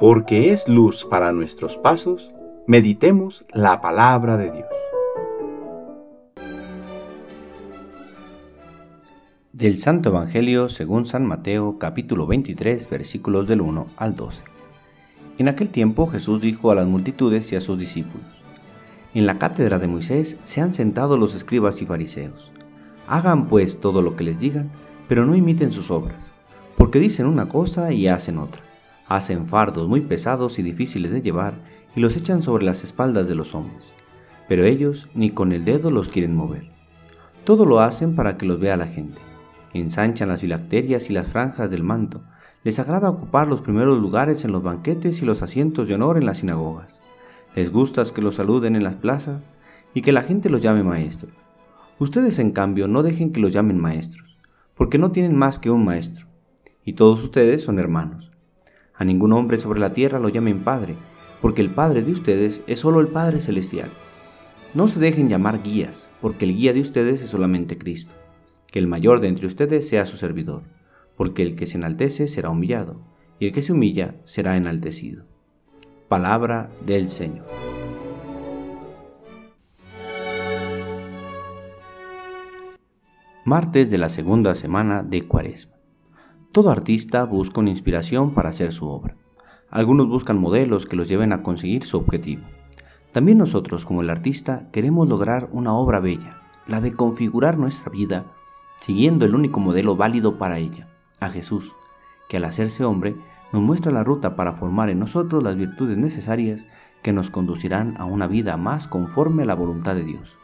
porque es luz para nuestros pasos, meditemos la palabra de Dios. Del Santo Evangelio según San Mateo capítulo 23 versículos del 1 al 12. En aquel tiempo Jesús dijo a las multitudes y a sus discípulos, En la cátedra de Moisés se han sentado los escribas y fariseos. Hagan pues todo lo que les digan, pero no imiten sus obras, porque dicen una cosa y hacen otra hacen fardos muy pesados y difíciles de llevar y los echan sobre las espaldas de los hombres, pero ellos ni con el dedo los quieren mover. Todo lo hacen para que los vea la gente. Ensanchan las filacterias y las franjas del manto. Les agrada ocupar los primeros lugares en los banquetes y los asientos de honor en las sinagogas. Les gusta que los saluden en las plazas y que la gente los llame maestros. Ustedes, en cambio, no dejen que los llamen maestros, porque no tienen más que un maestro, y todos ustedes son hermanos. A ningún hombre sobre la tierra lo llamen Padre, porque el Padre de ustedes es solo el Padre Celestial. No se dejen llamar guías, porque el guía de ustedes es solamente Cristo. Que el mayor de entre ustedes sea su servidor, porque el que se enaltece será humillado, y el que se humilla será enaltecido. Palabra del Señor. Martes de la segunda semana de Cuaresma. Todo artista busca una inspiración para hacer su obra. Algunos buscan modelos que los lleven a conseguir su objetivo. También nosotros, como el artista, queremos lograr una obra bella, la de configurar nuestra vida siguiendo el único modelo válido para ella, a Jesús, que al hacerse hombre nos muestra la ruta para formar en nosotros las virtudes necesarias que nos conducirán a una vida más conforme a la voluntad de Dios,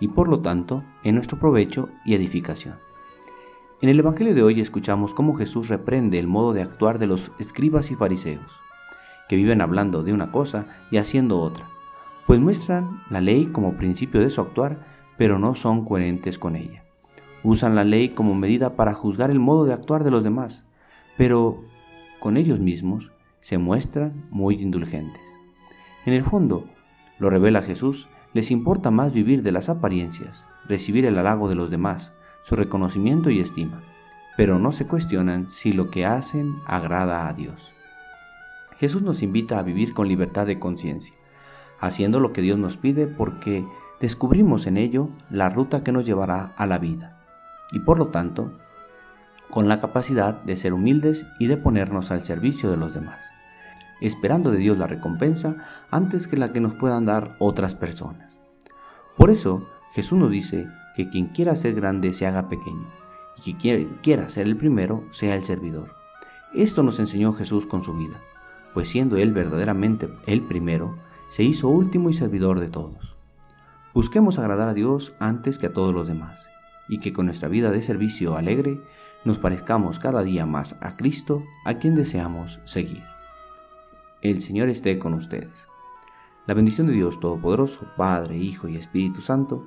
y por lo tanto en nuestro provecho y edificación. En el Evangelio de hoy escuchamos cómo Jesús reprende el modo de actuar de los escribas y fariseos, que viven hablando de una cosa y haciendo otra, pues muestran la ley como principio de su actuar, pero no son coherentes con ella. Usan la ley como medida para juzgar el modo de actuar de los demás, pero con ellos mismos se muestran muy indulgentes. En el fondo, lo revela Jesús, les importa más vivir de las apariencias, recibir el halago de los demás, su reconocimiento y estima, pero no se cuestionan si lo que hacen agrada a Dios. Jesús nos invita a vivir con libertad de conciencia, haciendo lo que Dios nos pide porque descubrimos en ello la ruta que nos llevará a la vida, y por lo tanto, con la capacidad de ser humildes y de ponernos al servicio de los demás, esperando de Dios la recompensa antes que la que nos puedan dar otras personas. Por eso, Jesús nos dice que quien quiera ser grande se haga pequeño, y que quien quiera ser el primero sea el servidor. Esto nos enseñó Jesús con su vida, pues siendo Él verdaderamente el primero, se hizo último y servidor de todos. Busquemos agradar a Dios antes que a todos los demás, y que con nuestra vida de servicio alegre nos parezcamos cada día más a Cristo, a quien deseamos seguir. El Señor esté con ustedes. La bendición de Dios Todopoderoso, Padre, Hijo y Espíritu Santo,